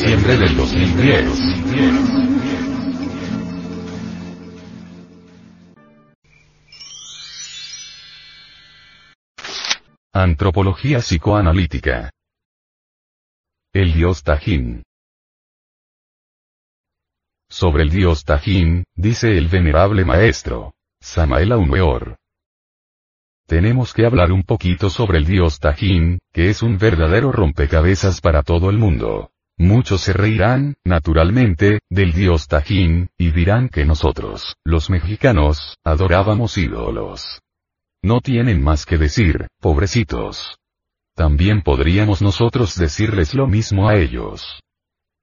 Edición 199 diciembre del 2010. Antropología psicoanalítica. El dios Tajín. Sobre el dios Tajín, dice el venerable maestro, Samael Aumeor. Tenemos que hablar un poquito sobre el dios Tajín, que es un verdadero rompecabezas para todo el mundo. Muchos se reirán, naturalmente, del dios Tajín, y dirán que nosotros, los mexicanos, adorábamos ídolos. No tienen más que decir, pobrecitos. También podríamos nosotros decirles lo mismo a ellos.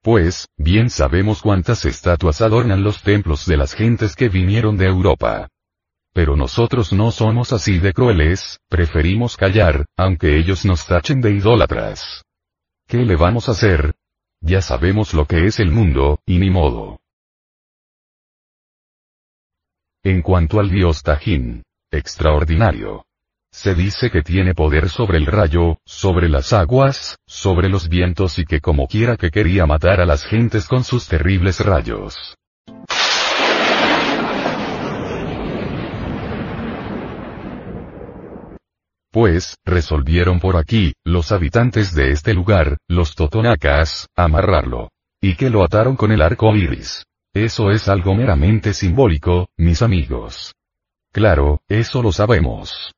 Pues, bien sabemos cuántas estatuas adornan los templos de las gentes que vinieron de Europa. Pero nosotros no somos así de crueles, preferimos callar, aunque ellos nos tachen de idólatras. ¿Qué le vamos a hacer? Ya sabemos lo que es el mundo, y ni modo. En cuanto al dios Tajín, extraordinario. Se dice que tiene poder sobre el rayo, sobre las aguas, sobre los vientos y que como quiera que quería matar a las gentes con sus terribles rayos. Pues, resolvieron por aquí, los habitantes de este lugar, los totonacas, amarrarlo. Y que lo ataron con el arco iris. Eso es algo meramente simbólico, mis amigos. Claro, eso lo sabemos.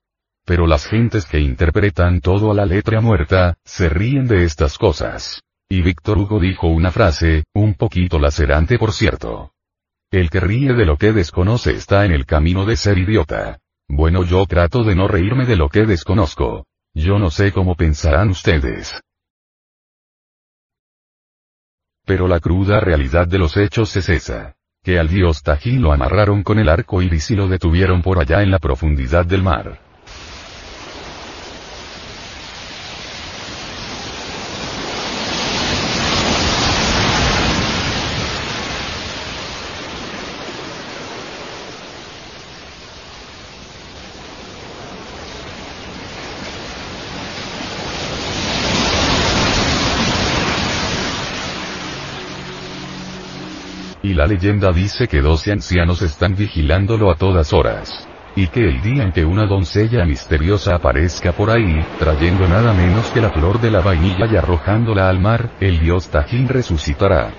Pero las gentes que interpretan todo a la letra muerta, se ríen de estas cosas. Y Víctor Hugo dijo una frase, un poquito lacerante por cierto. El que ríe de lo que desconoce está en el camino de ser idiota. Bueno yo trato de no reírme de lo que desconozco. Yo no sé cómo pensarán ustedes. Pero la cruda realidad de los hechos es esa. Que al dios Tají lo amarraron con el arco iris y lo detuvieron por allá en la profundidad del mar. Leyenda dice que doce ancianos están vigilándolo a todas horas. Y que el día en que una doncella misteriosa aparezca por ahí, trayendo nada menos que la flor de la vainilla y arrojándola al mar, el dios Tajín resucitará.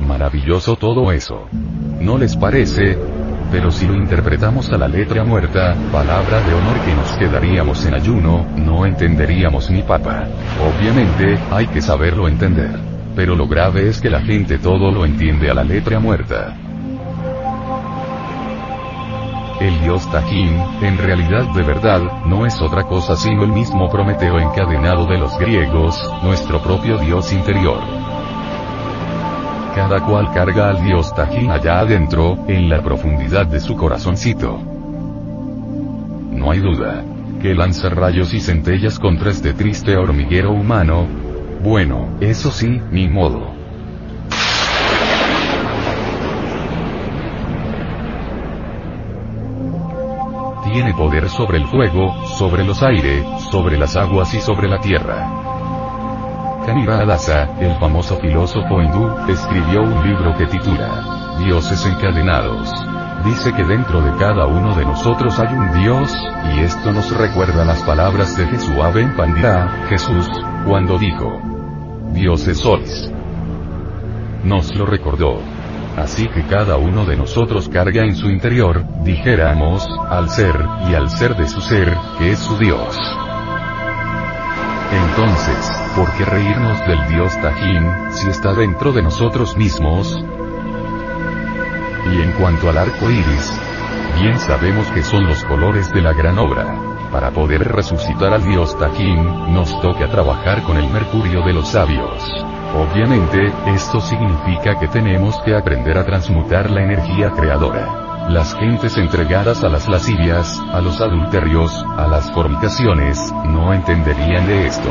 Maravilloso todo eso. ¿No les parece? Pero si lo interpretamos a la letra muerta, palabra de honor que nos quedaríamos en ayuno, no entenderíamos ni papa. Obviamente, hay que saberlo entender pero lo grave es que la gente todo lo entiende a la letra muerta. El dios Tajín, en realidad de verdad, no es otra cosa sino el mismo Prometeo encadenado de los griegos, nuestro propio dios interior. Cada cual carga al dios Tajín allá adentro, en la profundidad de su corazoncito. No hay duda. Que lanza rayos y centellas contra este triste hormiguero humano, bueno, eso sí, ni modo. Tiene poder sobre el fuego, sobre los aires, sobre las aguas y sobre la tierra. Kanira Adasa, el famoso filósofo hindú, escribió un libro que titula Dioses encadenados. Dice que dentro de cada uno de nosotros hay un Dios, y esto nos recuerda las palabras de Jesús en Pandita, Jesús, cuando dijo, dioses sois. Nos lo recordó. Así que cada uno de nosotros carga en su interior, dijéramos, al ser, y al ser de su ser, que es su Dios. Entonces, ¿por qué reírnos del Dios Tajín, si está dentro de nosotros mismos? Y en cuanto al arco iris, bien sabemos que son los colores de la gran obra. Para poder resucitar al dios Tajín, nos toca trabajar con el mercurio de los sabios. Obviamente, esto significa que tenemos que aprender a transmutar la energía creadora. Las gentes entregadas a las lascivias, a los adulterios, a las fornicaciones, no entenderían de esto.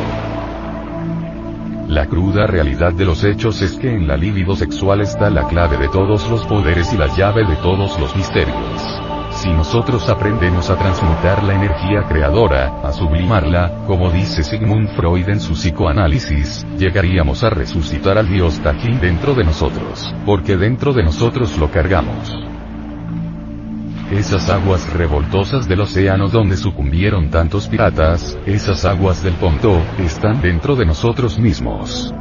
La cruda realidad de los hechos es que en la libido sexual está la clave de todos los poderes y la llave de todos los misterios. Si nosotros aprendemos a transmutar la energía creadora, a sublimarla, como dice Sigmund Freud en su psicoanálisis, llegaríamos a resucitar al dios Tajin dentro de nosotros, porque dentro de nosotros lo cargamos. Esas aguas revoltosas del océano donde sucumbieron tantos piratas, esas aguas del Ponto, están dentro de nosotros mismos.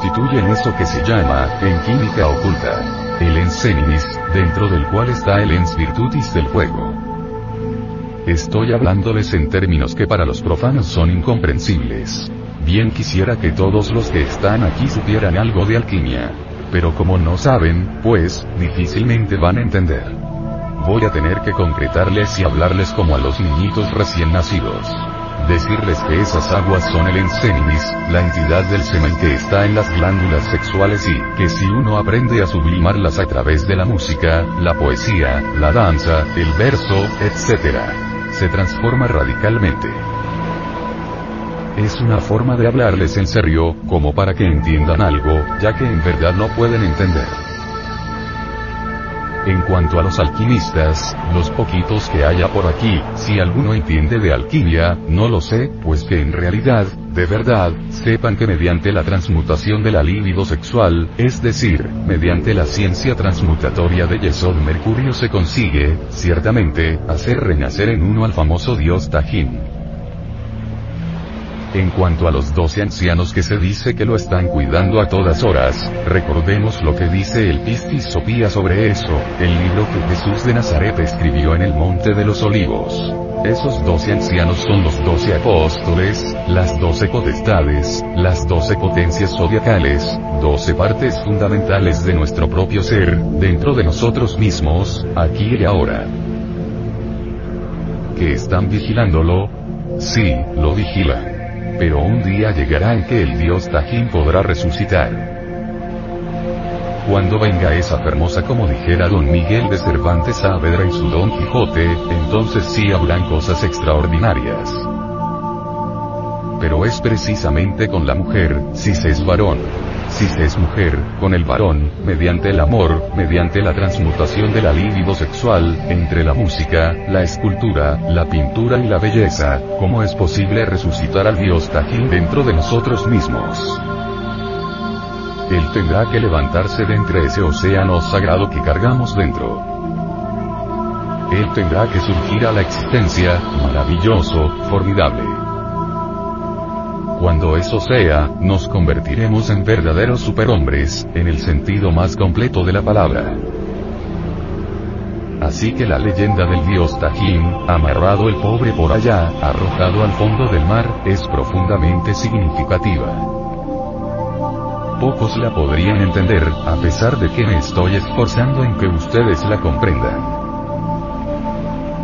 Constituyen eso que se llama, en química oculta, el enseninis, dentro del cual está el ens virtutis del fuego. Estoy hablándoles en términos que para los profanos son incomprensibles. Bien quisiera que todos los que están aquí supieran algo de alquimia. Pero como no saben, pues, difícilmente van a entender. Voy a tener que concretarles y hablarles como a los niñitos recién nacidos decirles que esas aguas son el enseninis, la entidad del semen que está en las glándulas sexuales y, que si uno aprende a sublimarlas a través de la música, la poesía, la danza, el verso, etc., se transforma radicalmente. Es una forma de hablarles en serio, como para que entiendan algo, ya que en verdad no pueden entender. En cuanto a los alquimistas, los poquitos que haya por aquí, si alguno entiende de alquimia, no lo sé, pues que en realidad, de verdad, sepan que mediante la transmutación de la libido sexual, es decir, mediante la ciencia transmutatoria de Yesod Mercurio se consigue, ciertamente, hacer renacer en uno al famoso dios Tajin. En cuanto a los doce ancianos que se dice que lo están cuidando a todas horas, recordemos lo que dice el Pistis Sopía sobre eso, el libro que Jesús de Nazaret escribió en el Monte de los Olivos. Esos doce ancianos son los doce apóstoles, las doce potestades, las doce potencias zodiacales, doce partes fundamentales de nuestro propio ser, dentro de nosotros mismos, aquí y ahora. ¿Que están vigilándolo? Sí, lo vigilan pero un día llegará en que el dios Tajín podrá resucitar. Cuando venga esa hermosa como dijera don Miguel de Cervantes Saavedra y su don Quijote, entonces sí habrán cosas extraordinarias. Pero es precisamente con la mujer, si se es varón. Si se es mujer, con el varón, mediante el amor, mediante la transmutación de la libido sexual, entre la música, la escultura, la pintura y la belleza, ¿cómo es posible resucitar al dios Tajin dentro de nosotros mismos? Él tendrá que levantarse de entre ese océano sagrado que cargamos dentro. Él tendrá que surgir a la existencia, maravilloso, formidable. Cuando eso sea, nos convertiremos en verdaderos superhombres, en el sentido más completo de la palabra. Así que la leyenda del dios Tajin, amarrado el pobre por allá, arrojado al fondo del mar, es profundamente significativa. Pocos la podrían entender, a pesar de que me estoy esforzando en que ustedes la comprendan.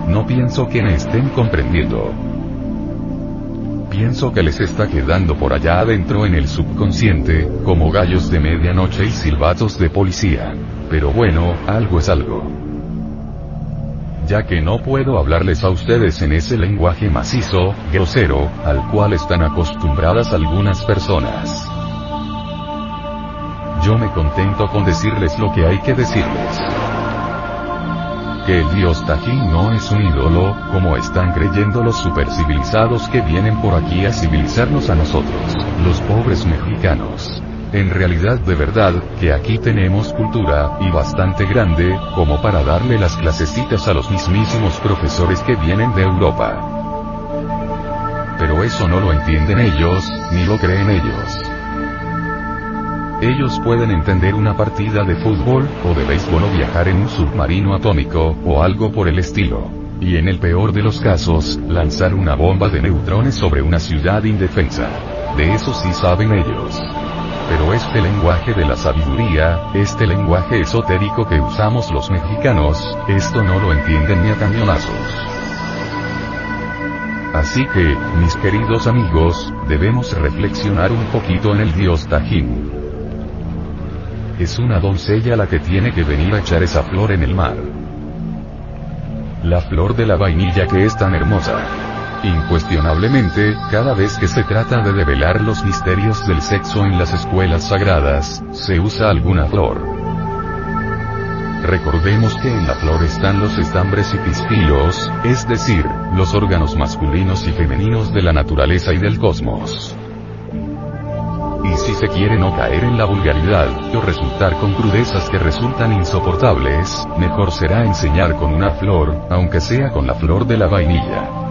No pienso que me estén comprendiendo. Pienso que les está quedando por allá adentro en el subconsciente, como gallos de medianoche y silbatos de policía. Pero bueno, algo es algo. Ya que no puedo hablarles a ustedes en ese lenguaje macizo, grosero, al cual están acostumbradas algunas personas. Yo me contento con decirles lo que hay que decirles que el dios Tajín no es un ídolo, como están creyendo los supercivilizados que vienen por aquí a civilizarnos a nosotros, los pobres mexicanos. En realidad de verdad, que aquí tenemos cultura, y bastante grande, como para darle las clasecitas a los mismísimos profesores que vienen de Europa. Pero eso no lo entienden ellos, ni lo creen ellos. Ellos pueden entender una partida de fútbol, o de béisbol o viajar en un submarino atómico, o algo por el estilo. Y en el peor de los casos, lanzar una bomba de neutrones sobre una ciudad indefensa. De eso sí saben ellos. Pero este lenguaje de la sabiduría, este lenguaje esotérico que usamos los mexicanos, esto no lo entienden ni a cañonazos. Así que, mis queridos amigos, debemos reflexionar un poquito en el dios Tajín. Es una doncella la que tiene que venir a echar esa flor en el mar. La flor de la vainilla que es tan hermosa. Incuestionablemente, cada vez que se trata de develar los misterios del sexo en las escuelas sagradas, se usa alguna flor. Recordemos que en la flor están los estambres y pistilos, es decir, los órganos masculinos y femeninos de la naturaleza y del cosmos. Y si se quiere no caer en la vulgaridad, o resultar con crudezas que resultan insoportables, mejor será enseñar con una flor, aunque sea con la flor de la vainilla.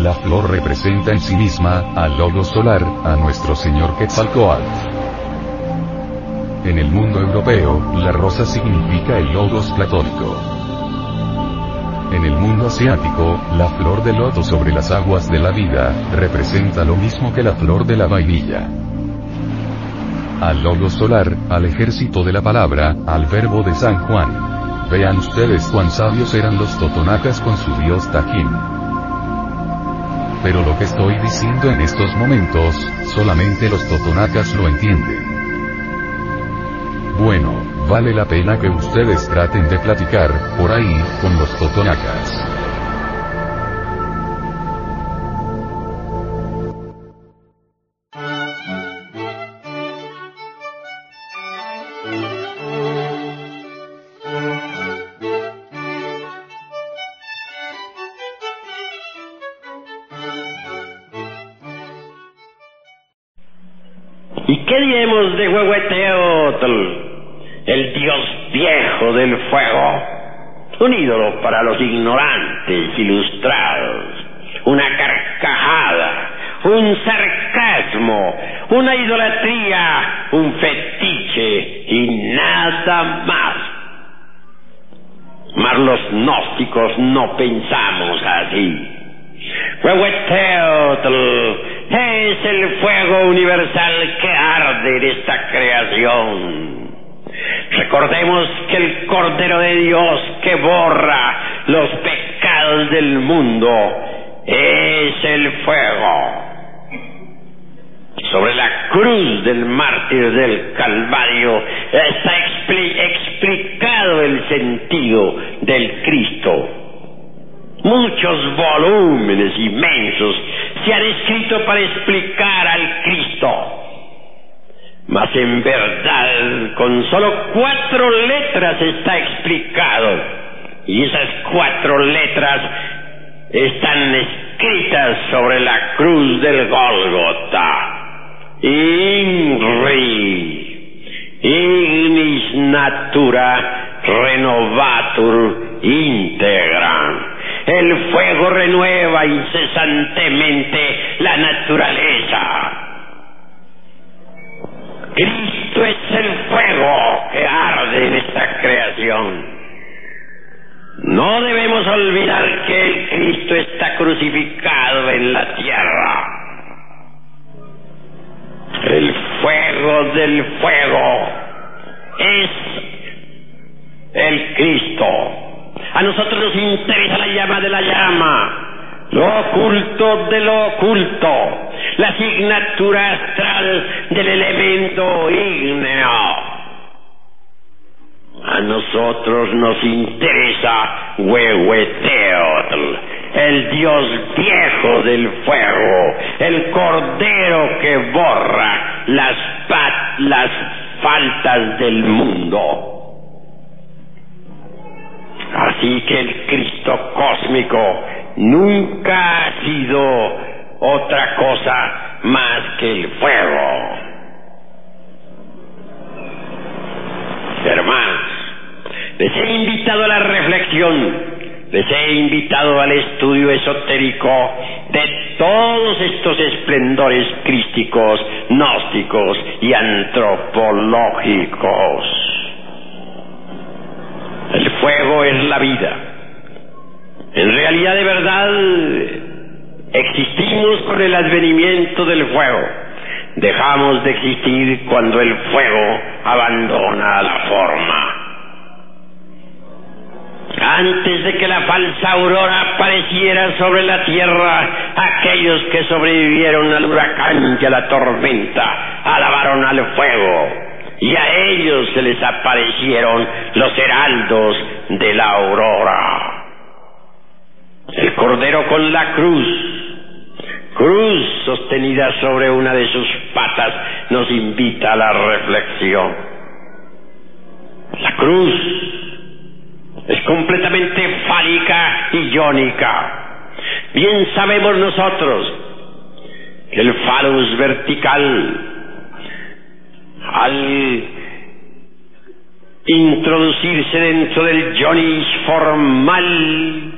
La flor representa en sí misma, al logo solar, a nuestro Señor Quetzalcoatl. En el mundo europeo, la rosa significa el logos platónico. En el mundo asiático, la flor de loto sobre las aguas de la vida, representa lo mismo que la flor de la vainilla. Al logos solar, al ejército de la palabra, al verbo de San Juan. Vean ustedes cuán sabios eran los totonacas con su dios Tajín. Pero lo que estoy diciendo en estos momentos, solamente los totonacas lo entienden. Bueno, vale la pena que ustedes traten de platicar, por ahí, con los totonacas. Un ídolo para los ignorantes ilustrados, una carcajada, un sarcasmo, una idolatría, un fetiche. Y nada más. Mas los gnósticos no pensamos así. Huehueteotl es el fuego universal que arde en esta creación Recordemos que el Cordero de Dios que borra los pecados del mundo es el fuego. Sobre la cruz del mártir del Calvario está explicado el sentido del Cristo. Muchos volúmenes inmensos se han escrito para explicar al Cristo mas en verdad con solo cuatro letras está explicado. Y esas cuatro letras están escritas sobre la cruz del Gólgota. Inri, ignis natura renovatur integram. El fuego renueva incesantemente la naturaleza Cristo es el fuego que arde en esta creación. No debemos olvidar que el Cristo está crucificado en la tierra. El fuego del fuego es el Cristo. A nosotros nos interesa la llama de la llama lo oculto de lo oculto, la asignatura astral del elemento ígneo. A nosotros nos interesa Huehueteotl, el dios viejo del fuego, el cordero que borra las, las faltas del mundo. Así que el Cristo cósmico nunca ha sido otra cosa más que el fuego. Hermanos, les he invitado a la reflexión, les he invitado al estudio esotérico de todos estos esplendores crísticos, gnósticos y antropológicos. El fuego es la vida en realidad de verdad existimos con el advenimiento del fuego. Dejamos de existir cuando el fuego abandona la forma. antes de que la falsa aurora apareciera sobre la tierra, aquellos que sobrevivieron al huracán y a la tormenta alabaron al fuego, y a ellos se les aparecieron los heraldos de la aurora. El cordero con la cruz, cruz sostenida sobre una de sus patas, nos invita a la reflexión. La cruz es completamente fálica y iónica. Bien sabemos nosotros que el falus vertical, al introducirse dentro del ionis formal,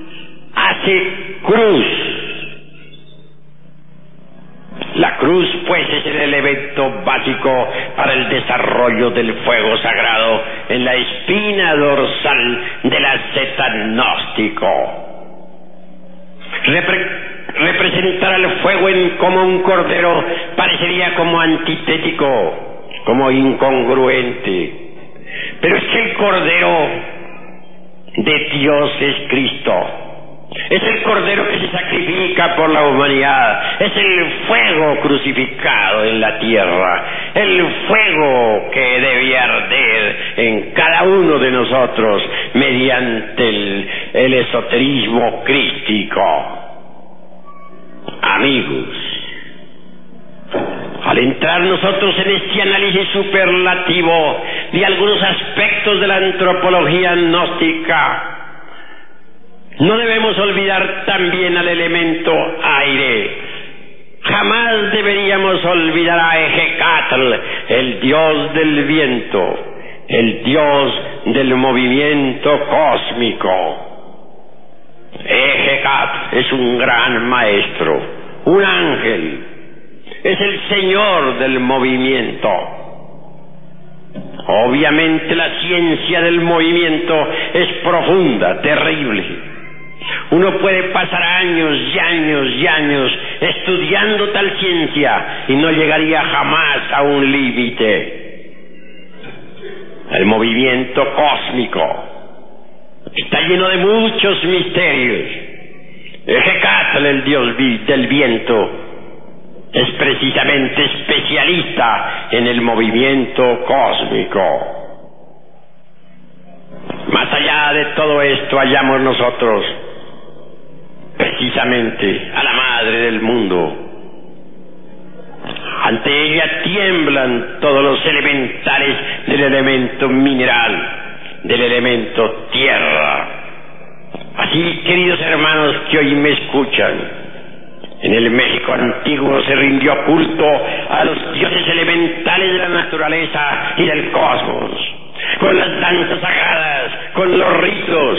hace cruz. Cruz, pues, es el elemento básico para el desarrollo del fuego sagrado en la espina dorsal del asceta gnóstico. representar al fuego en, como un cordero parecería como antitético, como incongruente. Pero es que el cordero de Dios es Cristo. Es el cordero que se sacrifica por la humanidad. Es el fuego crucificado en la tierra. El fuego que debe arder en cada uno de nosotros mediante el, el esoterismo crístico. Amigos, al entrar nosotros en este análisis superlativo de algunos aspectos de la antropología gnóstica, no debemos olvidar también al elemento aire. Jamás deberíamos olvidar a Ejecatl, el dios del viento, el dios del movimiento cósmico. Ejecatl es un gran maestro, un ángel, es el señor del movimiento. Obviamente la ciencia del movimiento es profunda, terrible uno puede pasar años y años y años estudiando tal ciencia y no llegaría jamás a un límite. El movimiento cósmico está lleno de muchos misterios. Ejecatl, el dios del viento, es precisamente especialista en el movimiento cósmico. Más allá de todo esto hallamos nosotros precisamente a la madre del mundo. Ante ella tiemblan todos los elementales del elemento mineral, del elemento tierra. Así, queridos hermanos que hoy me escuchan, en el México antiguo se rindió culto a los dioses elementales de la naturaleza y del cosmos, con las danzas sagradas, con los ritos,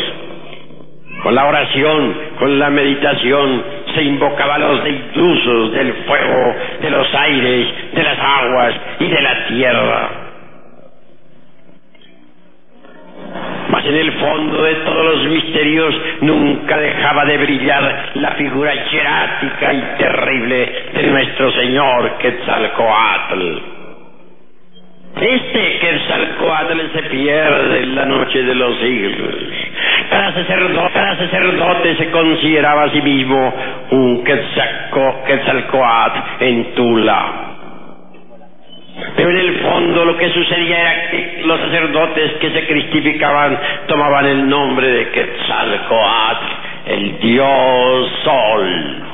con la oración, con la meditación, se invocaba a los deitusos del fuego, de los aires, de las aguas y de la tierra. Mas en el fondo de todos los misterios nunca dejaba de brillar la figura hierática y terrible de nuestro Señor Quetzalcoatl. Este Quetzalcoatl se pierde en la noche de los siglos. Cada sacerdote, sacerdote se consideraba a sí mismo un Quetzalcoatl en Tula. Pero en el fondo lo que sucedía era que los sacerdotes que se cristificaban tomaban el nombre de Quetzalcoatl, el dios sol.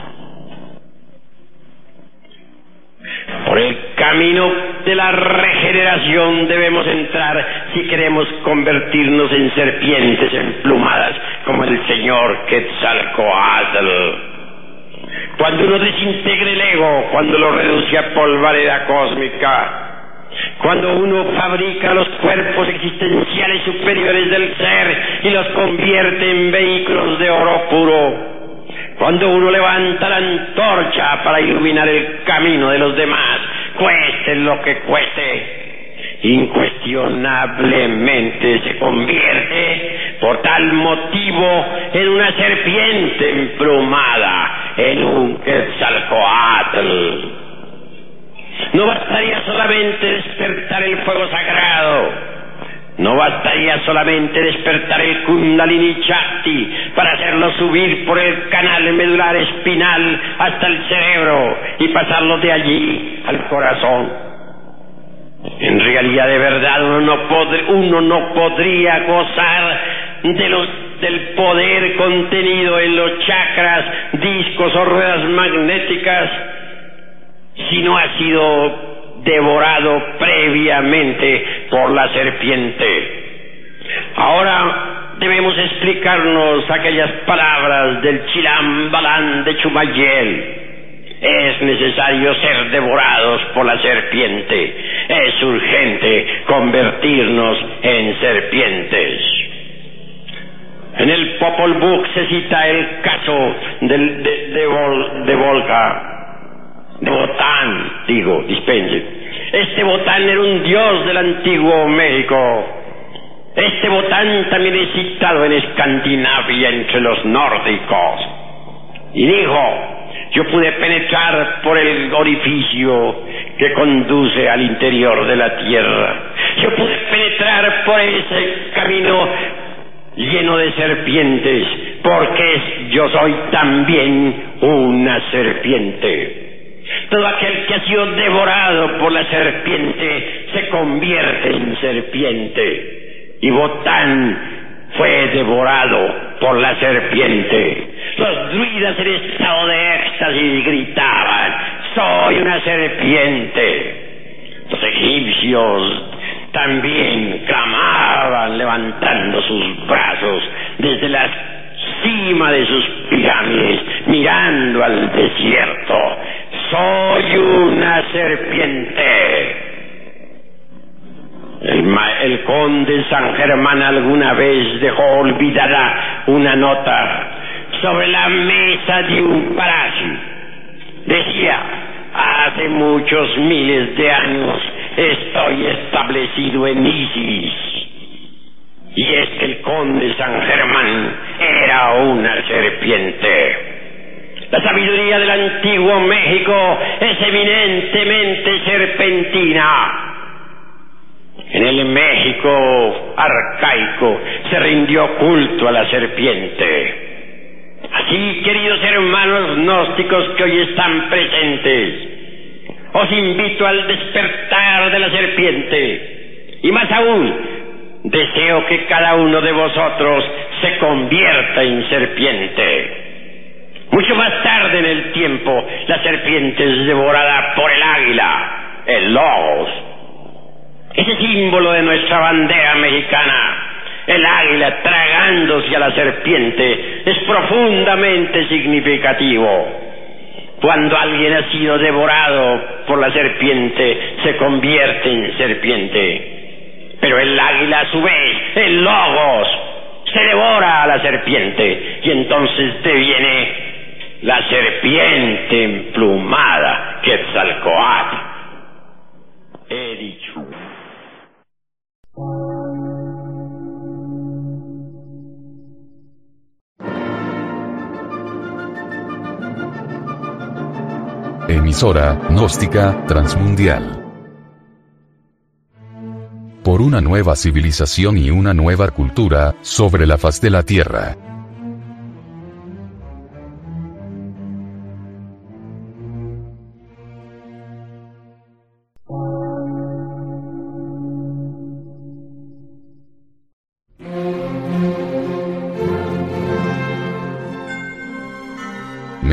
Por el camino de la regeneración debemos entrar si queremos convertirnos en serpientes emplumadas como el Señor Quetzalcoatl. Cuando uno desintegre el ego, cuando lo reduce a polvareda cósmica, cuando uno fabrica los cuerpos existenciales superiores del ser y los convierte en vehículos de oro puro, cuando uno levanta la antorcha para iluminar el camino de los demás, cueste lo que cueste, incuestionablemente se convierte por tal motivo en una serpiente emplumada, en un quetzalcoatl. No bastaría solamente despertar el fuego sagrado, No bastaría solamente despertar el Kundalini Chakti para hacerlo subir por el canal medular espinal hasta el cerebro y pasarlo de allí al corazón. En realidad, de verdad, uno no, podría gozar del poder contenido en los chakras, discos o ruedas magnéticas si no ha sido devorado previamente por la serpiente. Ahora debemos explicarnos aquellas palabras del Chilambalán de Chumayel. Es necesario ser devorados por la serpiente. Es urgente convertirnos en serpientes. En el Popol Vuh se cita el caso del, de, de, Botán, digo, dispense. Este Botán era un dios del antiguo México. Este Botán también es citado en Escandinavia entre los nórdicos. Y dijo, yo pude penetrar por el orificio que conduce al interior de la tierra. Yo pude penetrar por ese camino lleno de serpientes, porque yo soy también una serpiente. Todo aquel que ha sido devorado por la serpiente se convierte en serpiente. Y Botán fue devorado por la serpiente. Los druidas en estado de éxtasis gritaban, soy una serpiente. Los egipcios también clamaban levantando sus brazos desde la cima de sus pirámides, mirando al desierto. Soy una serpiente. El, conde San Germán alguna vez dejó olvidada una nota sobre la mesa de un palacio. Decía, hace muchos miles de años estoy establecido en Isis. Y es que el conde San Germán era una serpiente. La sabiduría del antiguo México es eminentemente serpentina. En el México arcaico se rindió culto a la serpiente. Así, queridos hermanos gnósticos que hoy están presentes, os invito al despertar de la serpiente. Y más aún, deseo que cada uno de vosotros se convierta en serpiente. Mucho más tarde en el tiempo, la serpiente es devorada por el águila, el logos. Ese símbolo de nuestra bandera mexicana, el águila tragándose a la serpiente, es profundamente significativo. Cuando alguien ha sido devorado por la serpiente, se convierte en serpiente. Pero el águila a su vez, el logos, se devora a la serpiente y entonces deviene la serpiente emplumada Quetzalcoatl. He dicho. Emisora, gnóstica, transmundial. Por una nueva civilización y una nueva cultura, sobre la faz de la Tierra.